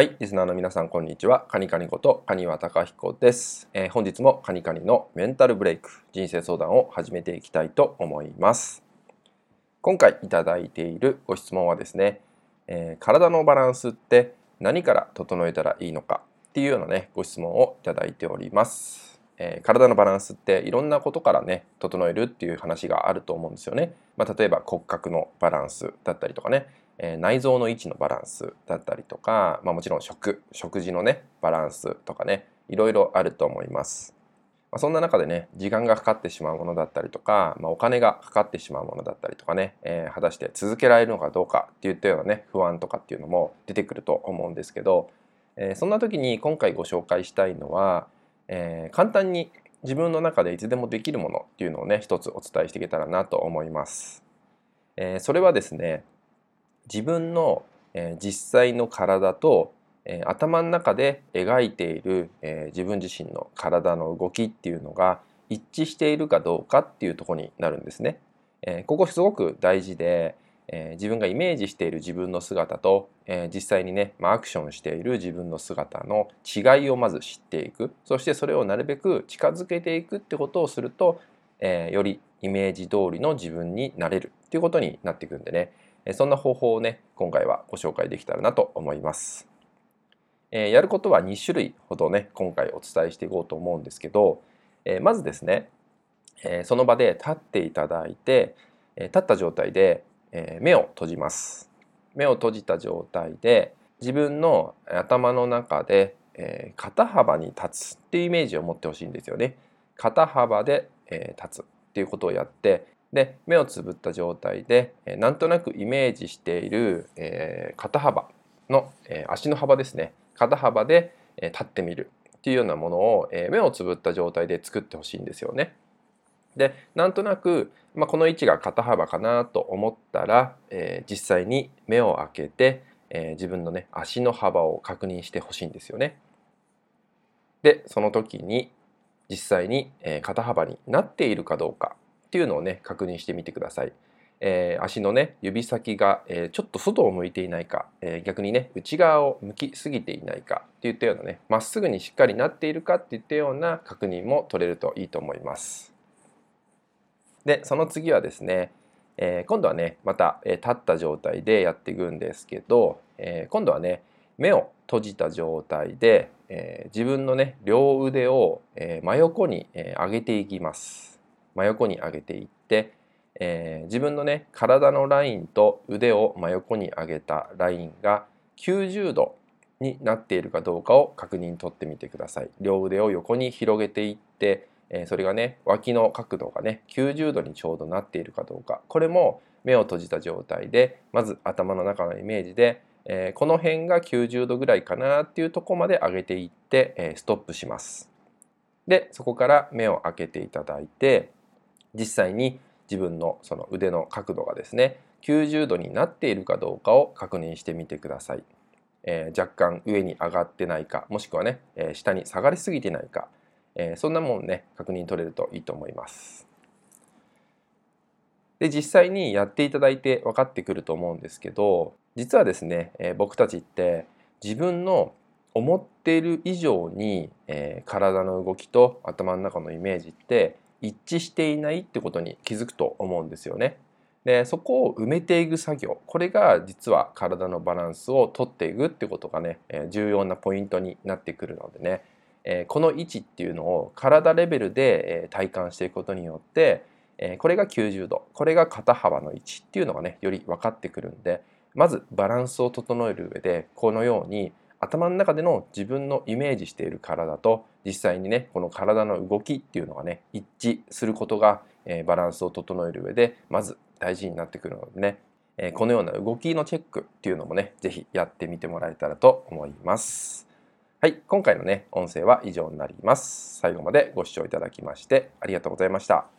はい、リスナーの皆さん、こんにちは。カニカニことカニワタカヒコです、えー、本日もカニカニのメンタルブレイク、人生相談を始めていきたいと思います。今回いただいているご質問はですね、えー、体のバランスって何から整えたらいいのかっていうようなね、ご質問をいただいております。えー、体のバランスっていろんなことからね、整えるっていう話があると思うんですよね。まあ、例えば骨格のバランスだったりとかね、え内臓の位置のバランスだったりとか、まあ、もちろん食食事のねバランスとかねいろいろあると思います。まあ、そんな中でね時間がかかってしまうものだったりとか、まあ、お金がかかってしまうものだったりとかね、えー、果たして続けられるのかどうかっていったようなね不安とかっていうのも出てくると思うんですけど、えー、そんな時に今回ご紹介したいのは、えー、簡単に自分の中でいつでもできるものっていうのをね一つお伝えしていけたらなと思います。えそれはですね自分の、え実際の体と、え頭の中で描いている、え自分自身の体の動きっていうのが一致しているかどうかっていうとこになるんですね。えここすごく大事で、え自分がイメージしている自分の姿と、え実際にね、ま、アクションしている自分の姿の違いをまず知っていくそしてそれをなるべく近づけていくってことをすると、えよりイメージ通りの自分になれるっていうことになっていくんでねそんな方法をね今回はご紹介できたらなと思います。えやることは2種類ほどね今回お伝えしていこうと思うんですけど、えまずですね、えその場で立っていただいて、え立った状態で、え目を閉じます。目を閉じた状態で自分の頭の中で、え肩幅に立つっていうイメージを持ってほしいんですよね。肩幅で、え立つっていうことをやってで目をつぶった状態で、えなんとなくイメージしている、え、肩幅の、え、足の幅ですね肩幅で、え、立ってみるっていうようなものを、え目をつぶった状態で作ってほしいんですよね。でなんとなく、まあ、この位置が肩幅かなと思ったら、え実際に目を開けて、え自分のね足の幅を確認してほしいんですよね。でその時に実際に、え肩幅になっているかどうかっていうのをね確認してみてください。えー、足のね指先が、えー、ちょっと外を向いていないか、えー、逆にね内側を向きすぎていないかっていったようなねまっすぐにしっかりなっているかっていったような確認も取れるといいと思います。でその次はですね、え今度はねまた、え立った状態でやっていくんですけど、え今度はね目を閉じた状態で、え自分のね両腕を、え真横に、え上げていきます。真横に上げていって、えー、自分のね体のラインと腕を真横に上げたラインが90度になっているかどうかを確認取ってみてください。両腕を横に広げていって、えー、それがね脇の角度がね90度にちょうどなっているかどうかこれも目を閉じた状態でまず頭の中のイメージで、えー、この辺が90度ぐらいかなっていうとこまで上げていって、えー、ストップします。でそこから目を開けていただいて実際に自分のその腕の角度がですね90度になっているかどうかを確認してみてください、えー、若干上に上がってないかもしくはね、えー、下に下がりすぎてないか、えー、そんなもんね確認取れるといいと思います。で実際にやっていただいて分かってくると思うんですけど実はですね、え僕たちって自分の思っている以上に、え体の動きと頭の中のイメージって一致していないってことに気づくと思うんですよね。でそこを埋めていく作業これが実は体のバランスをとっていくってことがね重要なポイントになってくるのでねこの位置っていうのを体レベルで体感していくことによってこれが90度これが肩幅の位置っていうのがねより分かってくるんでまずバランスを整える上でこのように頭の中での自分のイメージしている体と実際にねこの体の動きっていうのがね一致することが、えー、バランスを整える上でまず大事になってくるのでね、えー、このような動きのチェックっていうのもね是非やってみてもらえたらと思います。はい、今回のね音声は以上になります。最後までご視聴いただきましてありがとうございました。